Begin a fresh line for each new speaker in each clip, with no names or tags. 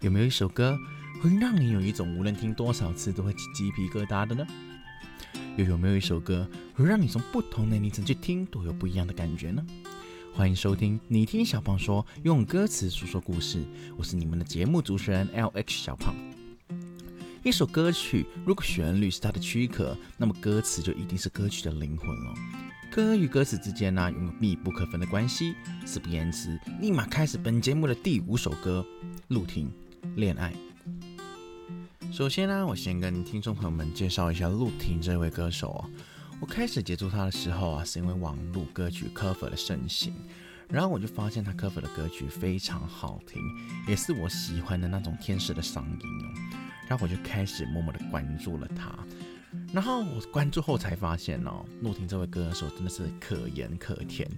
有没有一首歌会让你有一种无论听多少次都会起鸡皮疙瘩的呢？又有没有一首歌会让你从不同的年龄层去听都有不一样的感觉呢？欢迎收听你听小胖说，用歌词诉说故事。我是你们的节目主持人 L H 小胖。一首歌曲如果旋律是它的躯壳，那么歌词就一定是歌曲的灵魂了。歌与歌词之间呢，拥有密不可分的关系。事不宜迟，立马开始本节目的第五首歌《陆婷恋爱》。首先呢，我先跟听众朋友们介绍一下陆婷这位歌手哦。我开始接触他的时候啊，是因为网络歌曲 cover 的盛行，然后我就发现他 cover 的歌曲非常好听，也是我喜欢的那种天使的嗓音哦。然后我就开始默默的关注了他。然后我关注后才发现哦，陆婷这位歌手真的是可盐可甜，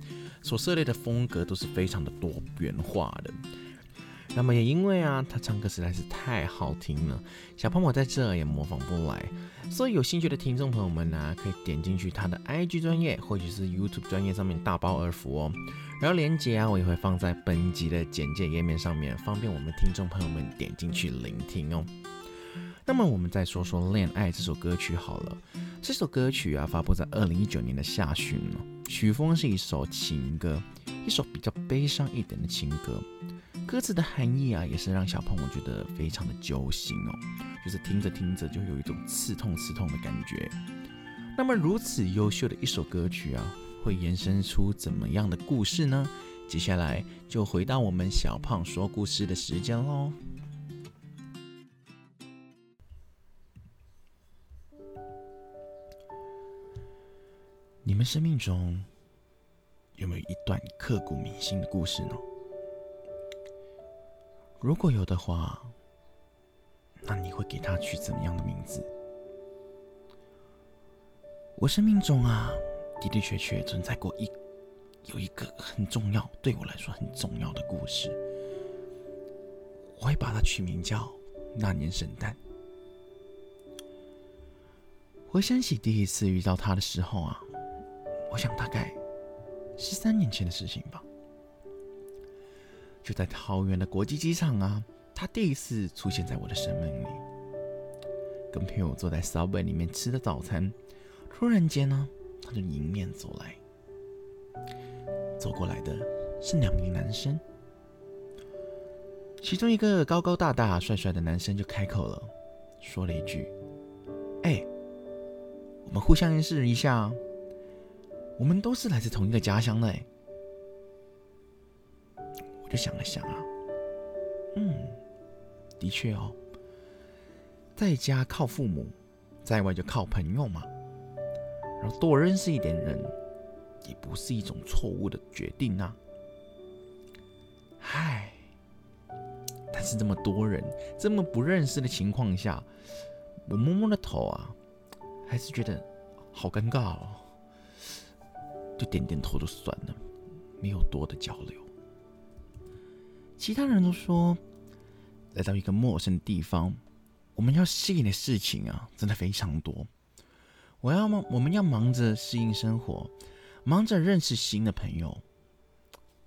所涉猎的风格都是非常的多元化的。那么也因为啊，他唱歌实在是太好听了，小胖我在这也模仿不来。所以有兴趣的听众朋友们呢，可以点进去他的 IG 专业或者是 YouTube 专业上面大包而服哦。然后链接啊，我也会放在本集的简介页面上面，方便我们听众朋友们点进去聆听哦。那么我们再说说《恋爱》这首歌曲好了。这首歌曲啊，发布在二零一九年的下旬。曲风是一首情歌，一首比较悲伤一点的情歌。歌词的含义啊，也是让小朋友觉得非常的揪心哦，就是听着听着就有一种刺痛刺痛的感觉。那么如此优秀的一首歌曲啊，会延伸出怎么样的故事呢？接下来就回到我们小胖说故事的时间喽。你们生命中有没有一段刻骨铭心的故事呢？如果有的话，那你会给他取怎么样的名字？我生命中啊，的的确确存在过一有一个很重要，对我来说很重要的故事。我会把它取名叫《那年圣诞》。回想起第一次遇到他的时候啊。我想大概十三年前的事情吧，就在桃园的国际机场啊，他第一次出现在我的生命里。跟朋友坐在烧饼里面吃的早餐，突然间呢，他就迎面走来。走过来的是两名男生，其中一个高高大大、帅帅的男生就开口了，说了一句：“哎，我们互相认识一下。”我们都是来自同一个家乡的，我就想了想啊，嗯，的确哦，在家靠父母，在外就靠朋友嘛，然后多认识一点人，也不是一种错误的决定啊。唉，但是这么多人，这么不认识的情况下，我摸摸了头啊，还是觉得好尴尬哦。就点点头就算了，没有多的交流。其他人都说，来到一个陌生的地方，我们要适应的事情啊，真的非常多。我要忙，我们要忙着适应生活，忙着认识新的朋友，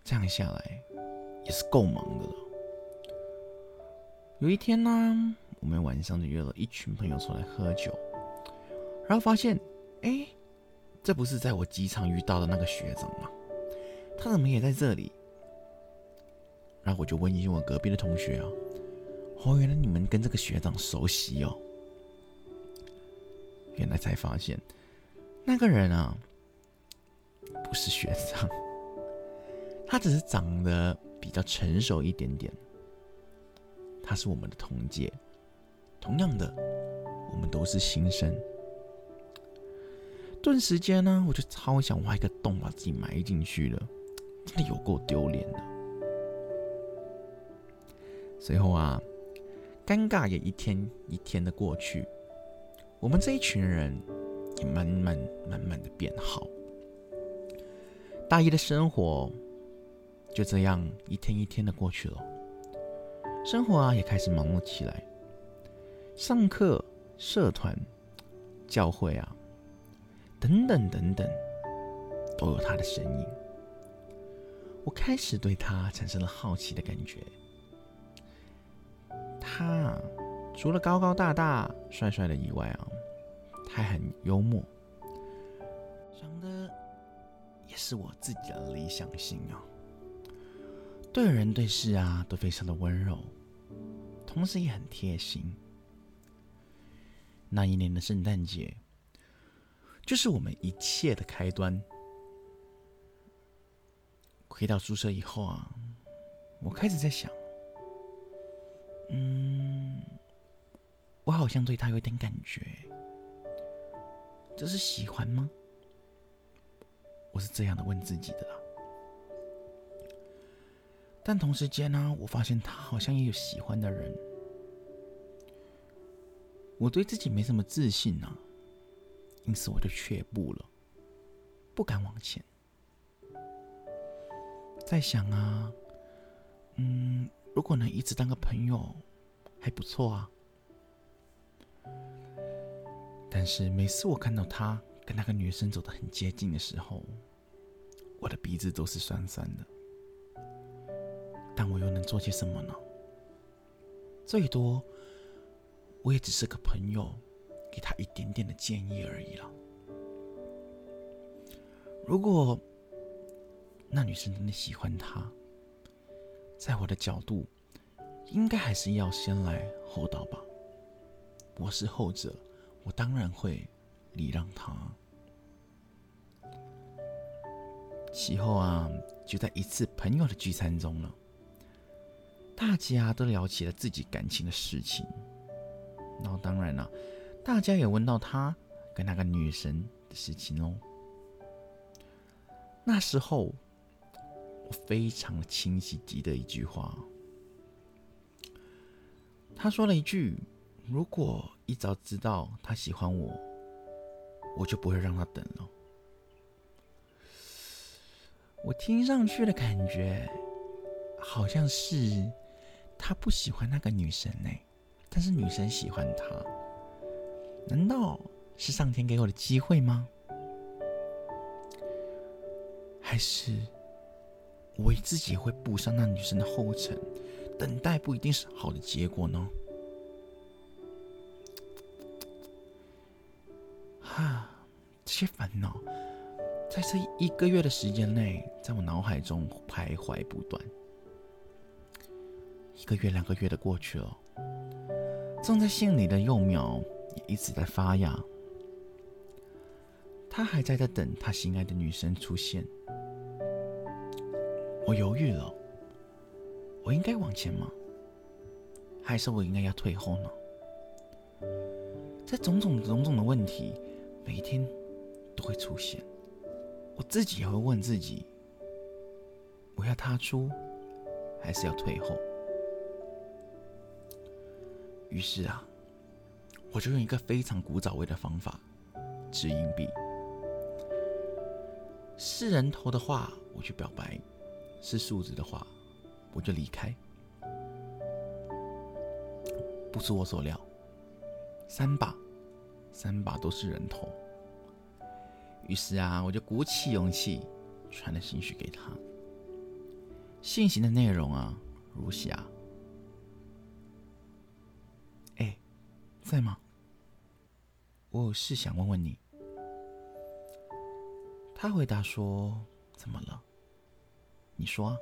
这样下来也是够忙的了。有一天呢，我们晚上就约了一群朋友出来喝酒，然后发现，哎。这不是在我机场遇到的那个学长吗？他怎么也在这里？然后我就问一下我隔壁的同学啊，哦，原来你们跟这个学长熟悉哦。原来才发现，那个人啊，不是学长，他只是长得比较成熟一点点。他是我们的同届，同样的，我们都是新生。顿时间呢，我就超想挖一个洞把自己埋进去了，真的有够丢脸的。随后啊，尴尬也一天一天的过去，我们这一群人也慢慢慢慢的变好。大一的生活就这样一天一天的过去了，生活啊也开始忙碌起来，上课、社团、教会啊。等等等等，都有他的身影。我开始对他产生了好奇的感觉，他除了高高大大、帅帅的以外啊，他还很幽默，长得也是我自己的理想型啊。对人对事啊都非常的温柔，同时也很贴心。那一年的圣诞节，就是我们一切的开端。回到宿舍以后啊，我开始在想，嗯，我好像对他有点感觉，这是喜欢吗？我是这样的问自己的啦。但同时间呢，我发现他好像也有喜欢的人，我对自己没什么自信啊，因此我就却步了，不敢往前。在想啊，嗯，如果能一直当个朋友，还不错啊。但是每次我看到他跟那个女生走得很接近的时候，我的鼻子都是酸酸的。但我又能做些什么呢？最多，我也只是个朋友，给他一点点的建议而已了。如果……那女生真的喜欢他，在我的角度，应该还是要先来后到吧。我是后者，我当然会礼让他。其后啊，就在一次朋友的聚餐中了，大家都聊起了自己感情的事情。然后当然了，大家也问到他跟那个女神的事情哦。那时候。我非常清晰记得一句话，他说了一句：“如果一早知道他喜欢我，我就不会让他等了。”我听上去的感觉，好像是他不喜欢那个女生呢，但是女生喜欢他，难道是上天给我的机会吗？还是？我自己会步上那女生的后尘，等待不一定是好的结果呢。哈，这些烦恼在这一个月的时间内，在我脑海中徘徊不断。一个月、两个月的过去了，种在心里的幼苗也一直在发芽。他还在在等他心爱的女生出现。我犹豫了，我应该往前吗？还是我应该要退后呢？这种种种种的问题，每一天都会出现。我自己也会问自己：我要踏出，还是要退后？于是啊，我就用一个非常古早味的方法——掷硬币。是人头的话，我去表白。是数字的话，我就离开。不出我所料，三把，三把都是人头。于是啊，我就鼓起勇气传了信息给他。信息的内容啊，如下：哎，在吗？我有事想问问你。他回答说：怎么了？你说，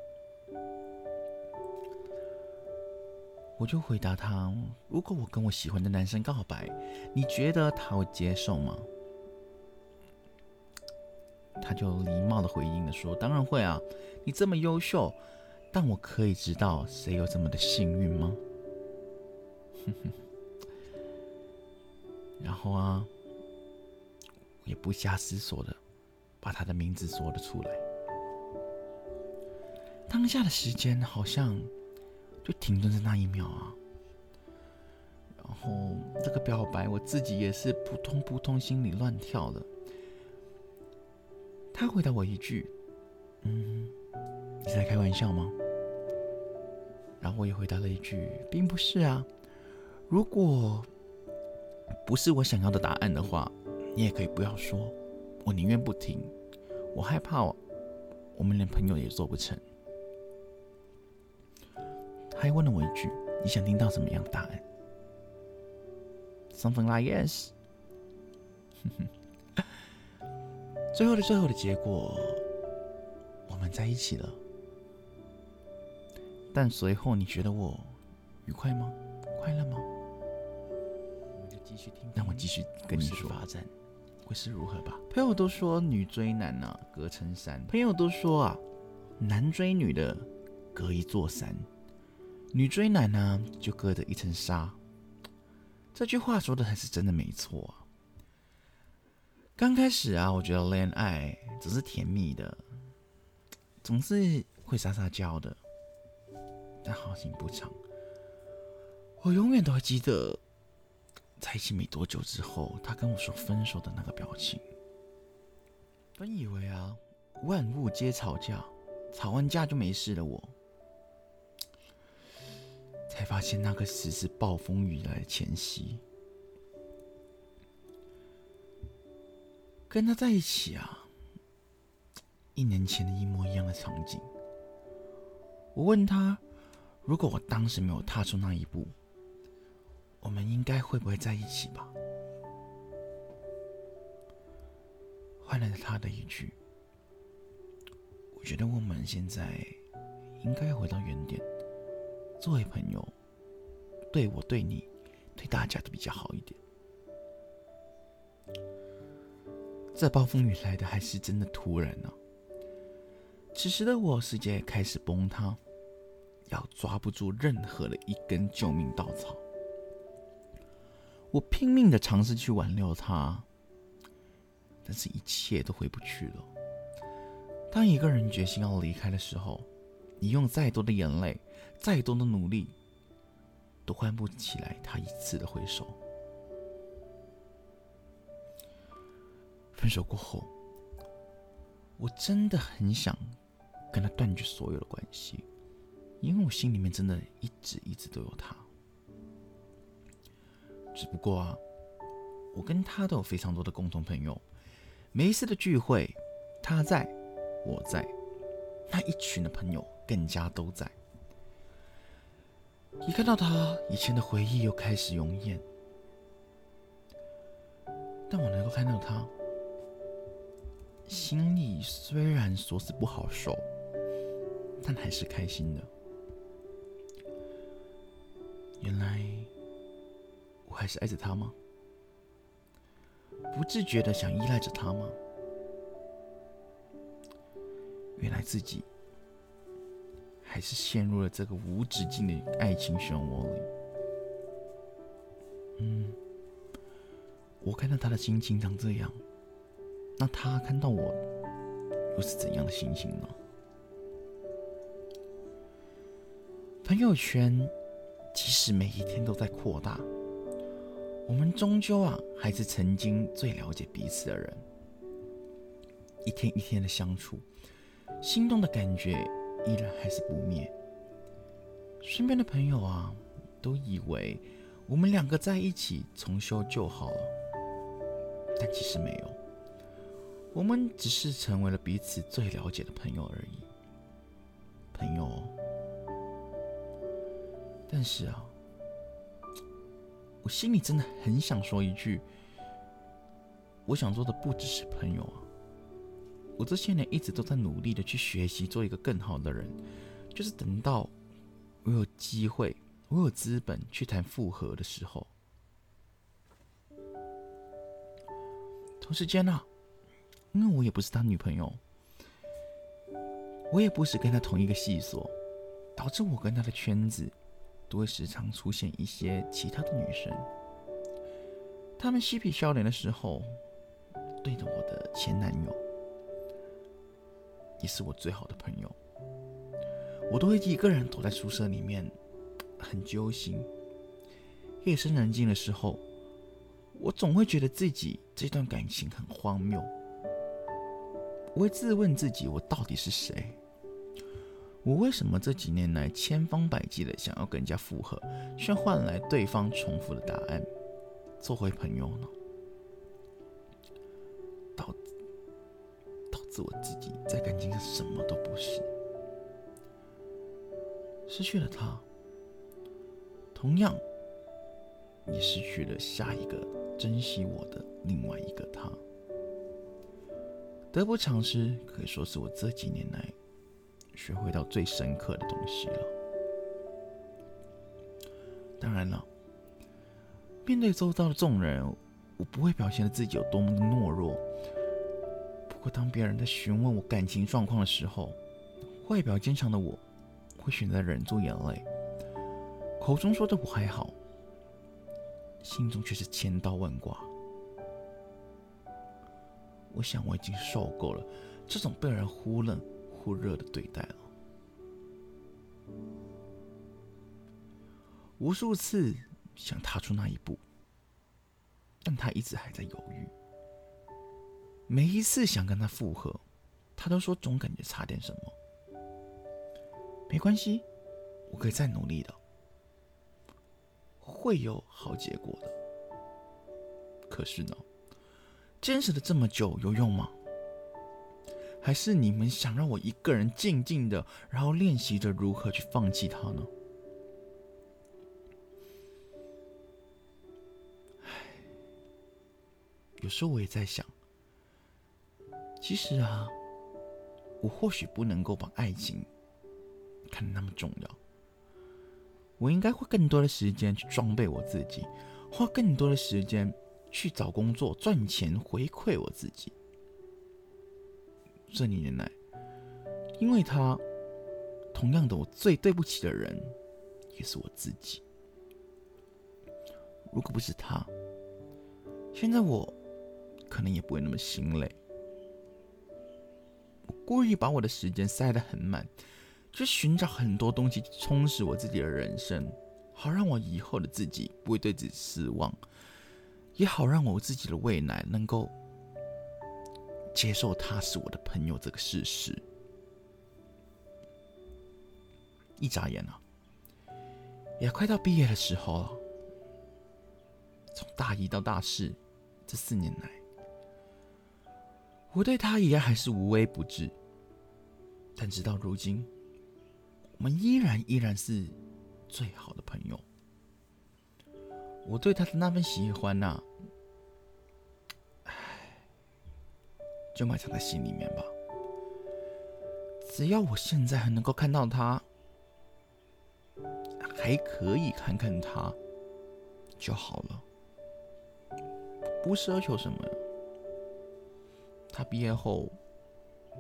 我就回答他：如果我跟我喜欢的男生告白，你觉得他会接受吗？他就礼貌的回应的说：当然会啊，你这么优秀，但我可以知道谁有这么的幸运吗？然后啊，也不假思索的把他的名字说了出来。当下的时间好像就停顿在那一秒啊，然后这个表白我自己也是扑通扑通心里乱跳的。他回答我一句：“嗯，你在开玩笑吗？”然后我也回答了一句：“并不是啊，如果不是我想要的答案的话，你也可以不要说，我宁愿不听，我害怕我们连朋友也做不成。”他还问了我一句：“你想听到什么样的答案？Something like yes。最后的最后的结果，我们在一起了。但随后你觉得我愉快吗？快乐吗？继续听。那我继续跟你说发展会是如何吧。朋友都说女追男啊，隔层山。朋友都说啊，男追女的隔一座山，女追男呢就隔着一层纱。这句话说的还是真的没错啊。刚开始啊，我觉得恋爱只是甜蜜的，总是会撒撒娇的，但好景不长。我永远都会记得，在一起没多久之后，他跟我说分手的那个表情。本以为啊，万物皆吵架，吵完架就没事了，我才发现那个只是暴风雨来的前夕。跟他在一起啊，一年前的一模一样的场景。我问他，如果我当时没有踏出那一步，我们应该会不会在一起吧？换来了他的一句：“我觉得我们现在应该回到原点，作为朋友，对我、对你、对大家都比较好一点。”这暴风雨来的还是真的突然呢。此时的我，世界开始崩塌，要抓不住任何的一根救命稻草。我拼命的尝试去挽留他，但是一切都回不去了。当一个人决心要离开的时候，你用再多的眼泪，再多的努力，都换不起来他一次的回首。分手过后，我真的很想跟他断绝所有的关系，因为我心里面真的一直一直都有他。只不过啊，我跟他都有非常多的共同朋友，每一次的聚会，他在，我在，那一群的朋友更加都在。一看到他，以前的回忆又开始涌现，但我能够看到他。心里虽然说是不好受，但还是开心的。我还是爱着他吗？不自觉的想依赖着他吗？原来自己还是陷入了这个无止境的爱情漩涡里。嗯，我看到他的心情长这样。那他看到我又是怎样的心情呢？朋友圈即使每一天都在扩大，我们终究啊还是曾经最了解彼此的人。一天一天的相处，心动的感觉依然还是不灭。身边的朋友啊，都以为我们两个在一起重修就好了，但其实没有。我们只是成为了彼此最了解的朋友而已，朋友。但是啊，我心里真的很想说一句：我想做的不只是朋友啊！我这些年一直都在努力的去学习，做一个更好的人，就是等到我有机会，我有资本去谈复合的时候。同时间呢？因为我也不是他女朋友，我也不是跟他同一个系所，导致我跟他的圈子都会时常出现一些其他的女生。他们嬉皮笑脸的时候，对着我的前男友，也是我最好的朋友，我都会一个人躲在宿舍里面，很揪心。夜深人静的时候，我总会觉得自己这段感情很荒谬。我会自问自己：我到底是谁？我为什么这几年来千方百计的想要跟人家复合，却换来对方重复的答案，做回朋友呢？导导致我自己在感情上什么都不是，失去了他，同样也失去了下一个珍惜我的另外一个他。得不偿失，可以说是我这几年来学会到最深刻的东西了。当然了，面对周遭的众人，我不会表现的自己有多么的懦弱。不过，当别人在询问我感情状况的时候，外表坚强的我会选择忍住眼泪，口中说着我还好，心中却是千刀万剐。我想我已经受够了这种被人忽冷忽热的对待了。无数次想踏出那一步，但他一直还在犹豫。每一次想跟他复合，他都说总感觉差点什么。没关系，我可以再努力的，会有好结果的。可是呢？坚持了这么久有用吗？还是你们想让我一个人静静的，然后练习着如何去放弃他呢？唉，有时候我也在想，其实啊，我或许不能够把爱情看得那么重要，我应该花更多的时间去装备我自己，花更多的时间。去找工作赚钱回馈我自己。这几年来，因为他，同样的，我最对不起的人也是我自己。如果不是他，现在我可能也不会那么心累。我故意把我的时间塞得很满，去寻找很多东西充实我自己的人生，好让我以后的自己不会对自己失望。也好让我自己的未来能够接受他是我的朋友这个事实。一眨眼啊，也快到毕业的时候了。从大一到大四这四年来，我对他依然还是无微不至。但直到如今，我们依然依然是最好的朋友。我对他的那份喜欢呐，就埋藏在心里面吧。只要我现在还能够看到他，还可以看看他就好了，不奢求什么。他毕业后，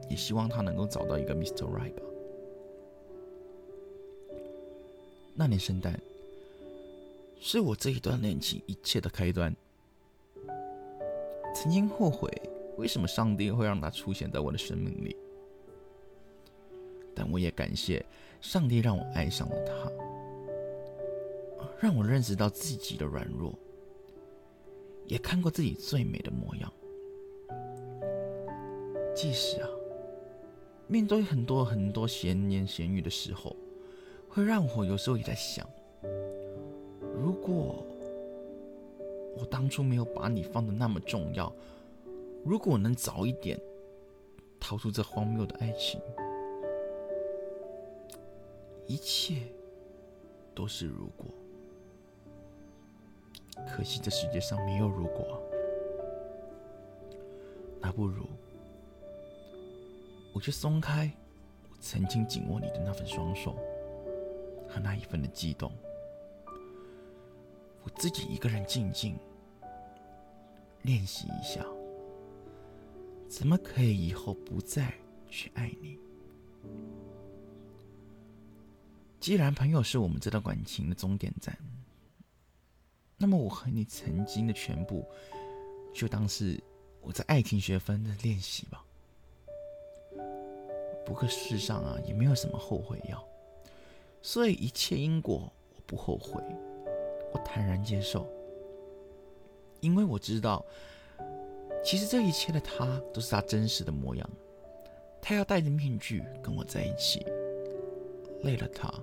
也希望他能够找到一个 Mr. Right 吧。那年圣诞。是我这一段恋情一切的开端。曾经后悔为什么上帝会让他出现在我的生命里，但我也感谢上帝让我爱上了他，让我认识到自己的软弱，也看过自己最美的模样。即使啊，面对很多很多闲言闲语的时候，会让我有时候也在想。如果我当初没有把你放的那么重要，如果能早一点逃出这荒谬的爱情，一切都是如果。可惜这世界上没有如果，那不如我就松开我曾经紧握你的那份双手和那一份的激动。我自己一个人静静练习一下，怎么可以以后不再去爱你？既然朋友是我们这段感情的终点站，那么我和你曾经的全部，就当是我在爱情学分的练习吧。不过世上啊，也没有什么后悔药，所以一切因果，我不后悔。我坦然接受，因为我知道，其实这一切的他都是他真实的模样。他要戴着面具跟我在一起，累了他，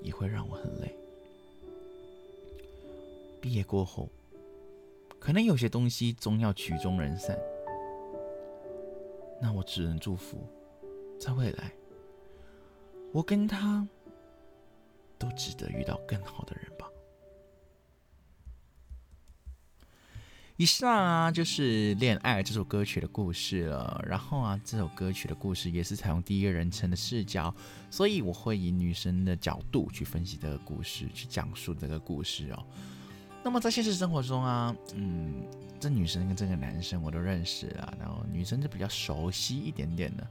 也会让我很累。毕业过后，可能有些东西终要曲终人散，那我只能祝福，在未来，我跟他都值得遇到更好的人吧。以上啊，就是《恋爱》这首歌曲的故事了。然后啊，这首歌曲的故事也是采用第一人称的视角，所以我会以女生的角度去分析这个故事，去讲述这个故事哦。那么在现实生活中啊，嗯，这女生跟这个男生我都认识啊，然后女生就比较熟悉一点点的。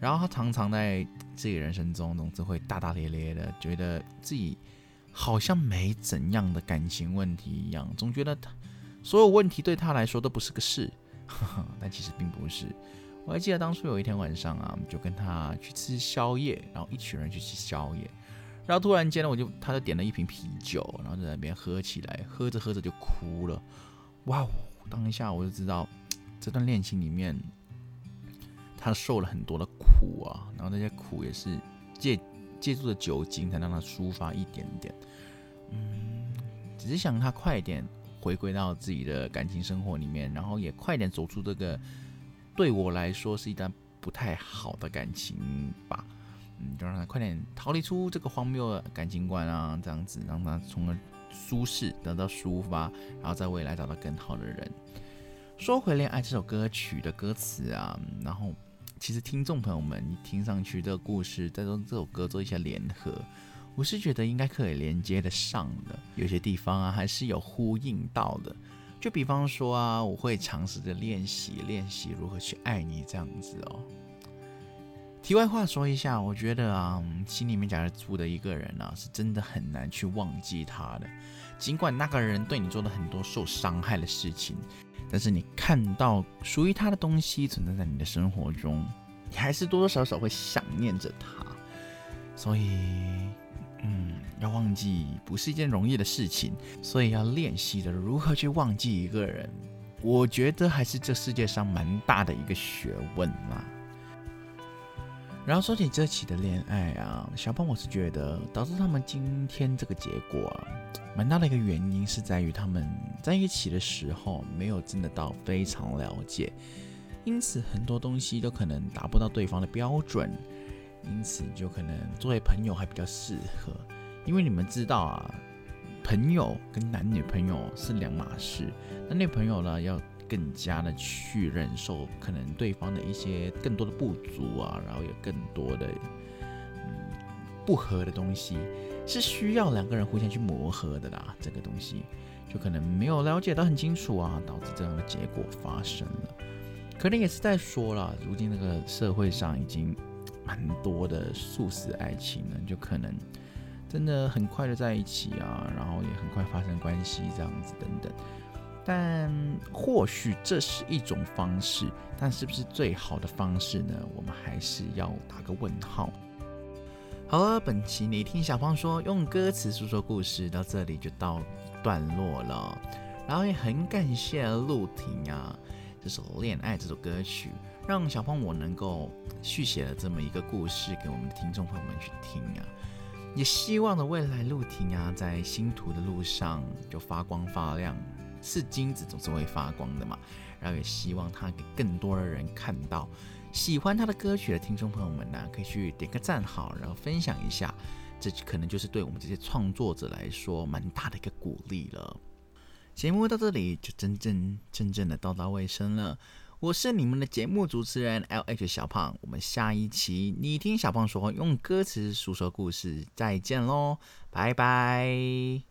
然后她常常在自己人生中总是会大大咧咧的，觉得自己好像没怎样的感情问题一样，总觉得他。所有问题对他来说都不是个事，但其实并不是。我还记得当初有一天晚上啊，我们就跟他去吃宵夜，然后一群人去吃宵夜，然后突然间呢，我就他就点了一瓶啤酒，然后在那边喝起来，喝着喝着就哭了。哇哦！当下我就知道这段恋情里面他受了很多的苦啊，然后那些苦也是借借助的酒精才让他抒发一点点。嗯，只是想他快点。回归到自己的感情生活里面，然后也快点走出这个对我来说是一段不太好的感情吧。嗯，就让他快点逃离出这个荒谬的感情观啊，这样子让他从而舒适得到抒发，然后在未来找到更好的人。说回《恋爱》这首歌曲的歌词啊，然后其实听众朋友们，你听上去这个故事，再用这首歌做一些联合。我是觉得应该可以连接的上的，有些地方啊还是有呼应到的。就比方说啊，我会尝试着练习练习如何去爱你这样子哦。题外话说一下，我觉得啊，心里面假如住的一个人啊，是真的很难去忘记他的。尽管那个人对你做了很多受伤害的事情，但是你看到属于他的东西存在在你的生活中，你还是多多少少会想念着他。所以。嗯，要忘记不是一件容易的事情，所以要练习的如何去忘记一个人，我觉得还是这世界上蛮大的一个学问啦。然后说起这期的恋爱啊，小胖我是觉得导致他们今天这个结果，蛮大的一个原因是在于他们在一起的时候没有真的到非常了解，因此很多东西都可能达不到对方的标准。因此，就可能作为朋友还比较适合，因为你们知道啊，朋友跟男女朋友是两码事。男女朋友呢，要更加的去忍受可能对方的一些更多的不足啊，然后有更多的嗯不合的东西，是需要两个人互相去磨合的啦。这个东西就可能没有了解到很清楚啊，导致这样的结果发生了。可能也是在说了，如今那个社会上已经。蛮多的素食爱情呢，就可能真的很快的在一起啊，然后也很快发生关系这样子等等。但或许这是一种方式，但是不是最好的方式呢？我们还是要打个问号。好了，本期你听小胖说用歌词诉说故事到这里就到段落了，然后也很感谢陆婷啊，这首《恋爱》这首歌曲。让小胖我能够续写了这么一个故事给我们的听众朋友们去听啊，也希望的未来陆婷啊，在星途的路上就发光发亮，是金子总是会发光的嘛。然后也希望他给更多的人看到，喜欢他的歌曲的听众朋友们呢，可以去点个赞好，然后分享一下，这可能就是对我们这些创作者来说蛮大的一个鼓励了。节目到这里就真正真正的到达尾声了。我是你们的节目主持人 L H 小胖，我们下一期你听小胖说，用歌词诉说故事，再见喽，拜拜。